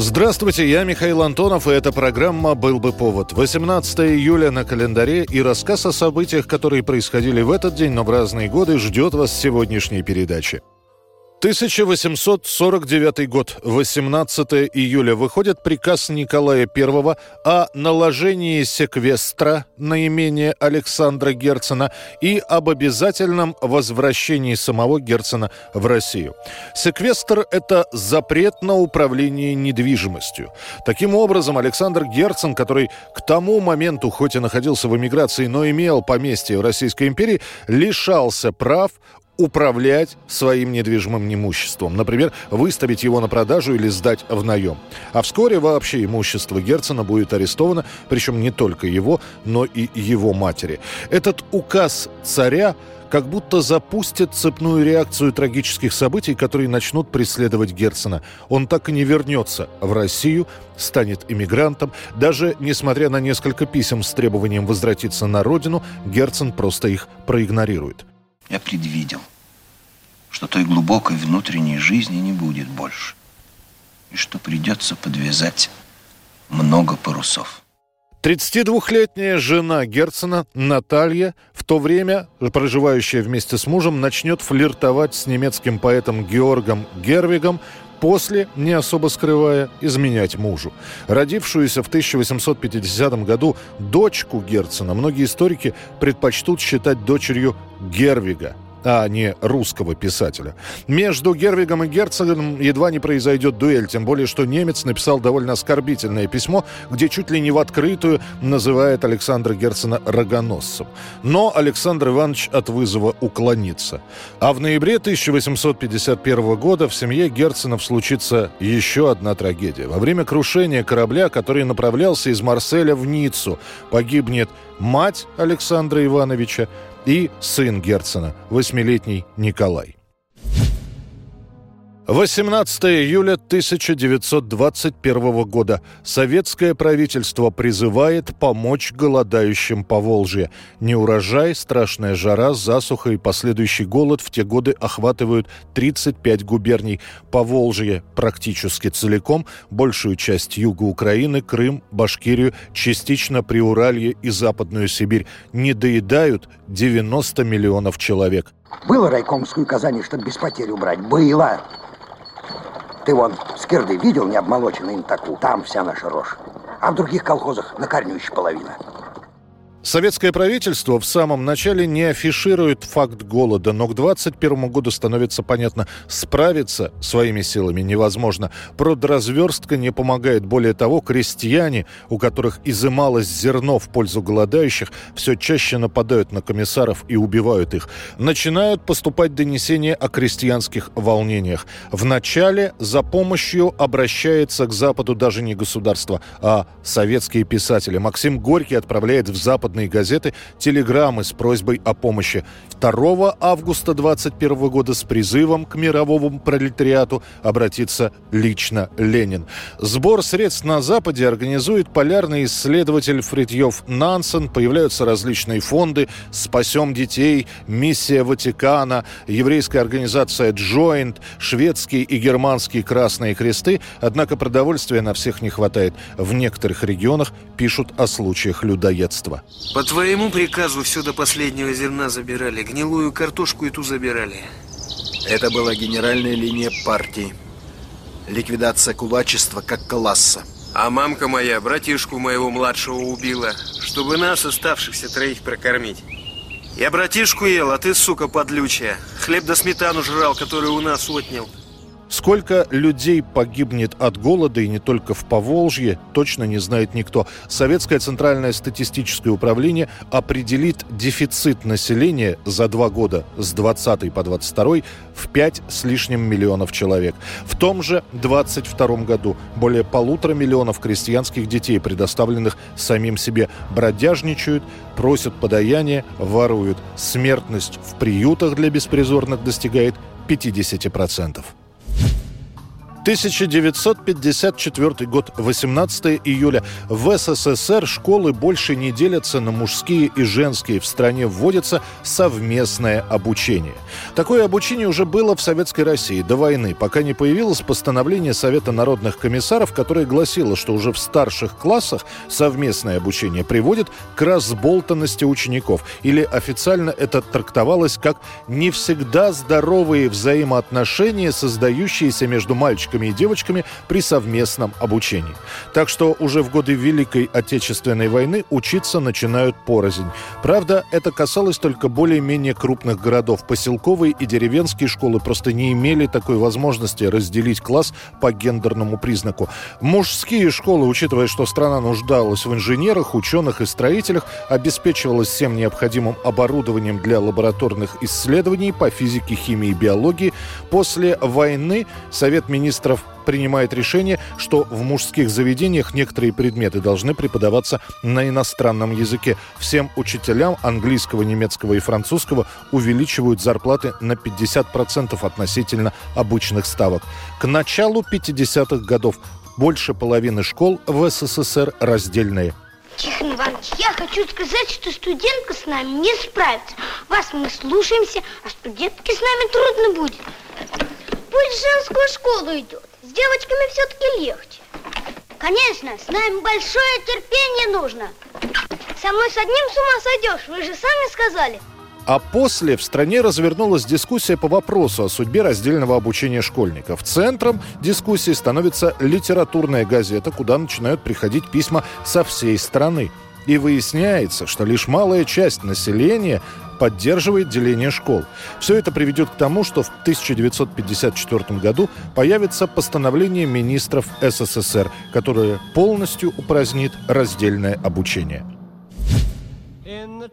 Здравствуйте, я Михаил Антонов, и эта программа «Был бы повод». 18 июля на календаре и рассказ о событиях, которые происходили в этот день, но в разные годы, ждет вас сегодняшней передаче. 1849 год, 18 июля, выходит приказ Николая I о наложении секвестра на имение Александра Герцена и об обязательном возвращении самого Герцена в Россию. Секвестр – это запрет на управление недвижимостью. Таким образом, Александр Герцен, который к тому моменту хоть и находился в эмиграции, но имел поместье в Российской империи, лишался прав управлять своим недвижимым имуществом. Например, выставить его на продажу или сдать в наем. А вскоре вообще имущество Герцена будет арестовано, причем не только его, но и его матери. Этот указ царя как будто запустит цепную реакцию трагических событий, которые начнут преследовать Герцена. Он так и не вернется в Россию, станет иммигрантом. Даже несмотря на несколько писем с требованием возвратиться на родину, Герцен просто их проигнорирует. Я предвидел, что той глубокой внутренней жизни не будет больше, и что придется подвязать много парусов. 32-летняя жена Герцена, Наталья, в то время, проживающая вместе с мужем, начнет флиртовать с немецким поэтом Георгом Гервигом, после, не особо скрывая, изменять мужу. Родившуюся в 1850 году дочку Герцена многие историки предпочтут считать дочерью Гервига – а не русского писателя. Между Гервигом и Герцогом едва не произойдет дуэль, тем более, что немец написал довольно оскорбительное письмо, где чуть ли не в открытую называет Александра Герцена рогоносцем. Но Александр Иванович от вызова уклонится. А в ноябре 1851 года в семье Герценов случится еще одна трагедия. Во время крушения корабля, который направлялся из Марселя в Ниццу, погибнет мать Александра Ивановича, и сын Герцена, восьмилетний Николай. 18 июля 1921 года. Советское правительство призывает помочь голодающим по Волжье. Неурожай, страшная жара, засуха и последующий голод в те годы охватывают 35 губерний. По Волжье практически целиком, большую часть юга Украины, Крым, Башкирию, частично Приуралье и Западную Сибирь. Не доедают 90 миллионов человек. Было райкомскую Казани, чтобы без потерь убрать? Было. Ты вон скирды видел не обмолоченный на таку? Там вся наша рожь. А в других колхозах на корню еще половина. Советское правительство в самом начале не афиширует факт голода, но к 2021 году становится понятно, справиться своими силами невозможно. Продразверстка не помогает. Более того, крестьяне, у которых изымалось зерно в пользу голодающих, все чаще нападают на комиссаров и убивают их. Начинают поступать донесения о крестьянских волнениях. Вначале за помощью обращается к Западу даже не государство, а советские писатели. Максим Горький отправляет в Запад западные газеты телеграммы с просьбой о помощи. 2 августа 2021 года с призывом к мировому пролетариату обратиться лично Ленин. Сбор средств на Западе организует полярный исследователь Фритьев Нансен. Появляются различные фонды «Спасем детей», «Миссия Ватикана», еврейская организация «Joint», шведские и германские Красные Кресты. Однако продовольствия на всех не хватает. В некоторых регионах пишут о случаях людоедства. По твоему приказу все до последнего зерна забирали. Гнилую картошку и ту забирали. Это была генеральная линия партии. Ликвидация кулачества как класса. А мамка моя братишку моего младшего убила, чтобы нас, оставшихся троих, прокормить. Я братишку ел, а ты, сука, подлючая. Хлеб да сметану жрал, который у нас отнял. Сколько людей погибнет от голода, и не только в Поволжье, точно не знает никто. Советское Центральное статистическое управление определит дефицит населения за два года с 20 по 22 в 5 с лишним миллионов человек. В том же 22 году более полутора миллионов крестьянских детей, предоставленных самим себе, бродяжничают, просят подаяния, воруют. Смертность в приютах для беспризорных достигает 50%. 1954 год, 18 июля. В СССР школы больше не делятся на мужские и женские. В стране вводится совместное обучение. Такое обучение уже было в Советской России до войны, пока не появилось постановление Совета народных комиссаров, которое гласило, что уже в старших классах совместное обучение приводит к разболтанности учеников. Или официально это трактовалось как не всегда здоровые взаимоотношения, создающиеся между мальчиками мальчиками и девочками при совместном обучении. Так что уже в годы Великой Отечественной войны учиться начинают порознь. Правда, это касалось только более-менее крупных городов. Поселковые и деревенские школы просто не имели такой возможности разделить класс по гендерному признаку. Мужские школы, учитывая, что страна нуждалась в инженерах, ученых и строителях, обеспечивалась всем необходимым оборудованием для лабораторных исследований по физике, химии и биологии. После войны Совет министров министров принимает решение, что в мужских заведениях некоторые предметы должны преподаваться на иностранном языке. Всем учителям английского, немецкого и французского увеличивают зарплаты на 50% относительно обычных ставок. К началу 50-х годов больше половины школ в СССР раздельные. Тихон Иванович, я хочу сказать, что студентка с нами не справится. Вас мы слушаемся, а студентке с нами трудно будет. В женскую школу идет. С девочками все-таки легче. Конечно, с нами большое терпение нужно. Со мной с одним с ума сойдешь, вы же сами сказали. А после в стране развернулась дискуссия по вопросу о судьбе раздельного обучения школьников. Центром дискуссии становится литературная газета, куда начинают приходить письма со всей страны. И выясняется, что лишь малая часть населения поддерживает деление школ. Все это приведет к тому, что в 1954 году появится постановление министров СССР, которое полностью упразднит раздельное обучение.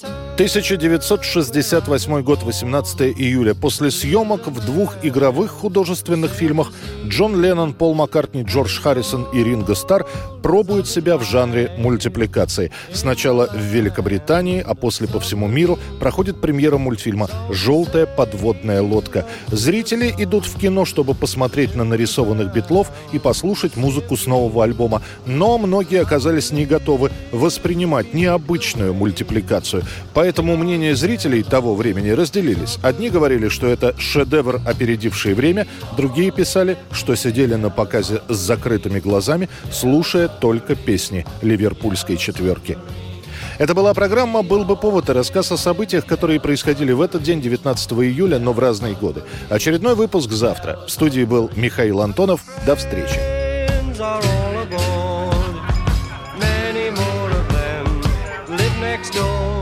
1968 год, 18 июля. После съемок в двух игровых художественных фильмах Джон Леннон, Пол Маккартни, Джордж Харрисон и Ринго Стар пробуют себя в жанре мультипликации. Сначала в Великобритании, а после по всему миру проходит премьера мультфильма «Желтая подводная лодка». Зрители идут в кино, чтобы посмотреть на нарисованных битлов и послушать музыку с нового альбома. Но многие оказались не готовы воспринимать необычную мультипликацию. Поэтому мнения зрителей того времени разделились. Одни говорили, что это шедевр, опередивший время, другие писали, что сидели на показе с закрытыми глазами, слушая только песни ливерпульской четверки. Это была программа «Был бы повод» и рассказ о событиях, которые происходили в этот день, 19 июля, но в разные годы. Очередной выпуск завтра. В студии был Михаил Антонов. До встречи. next door.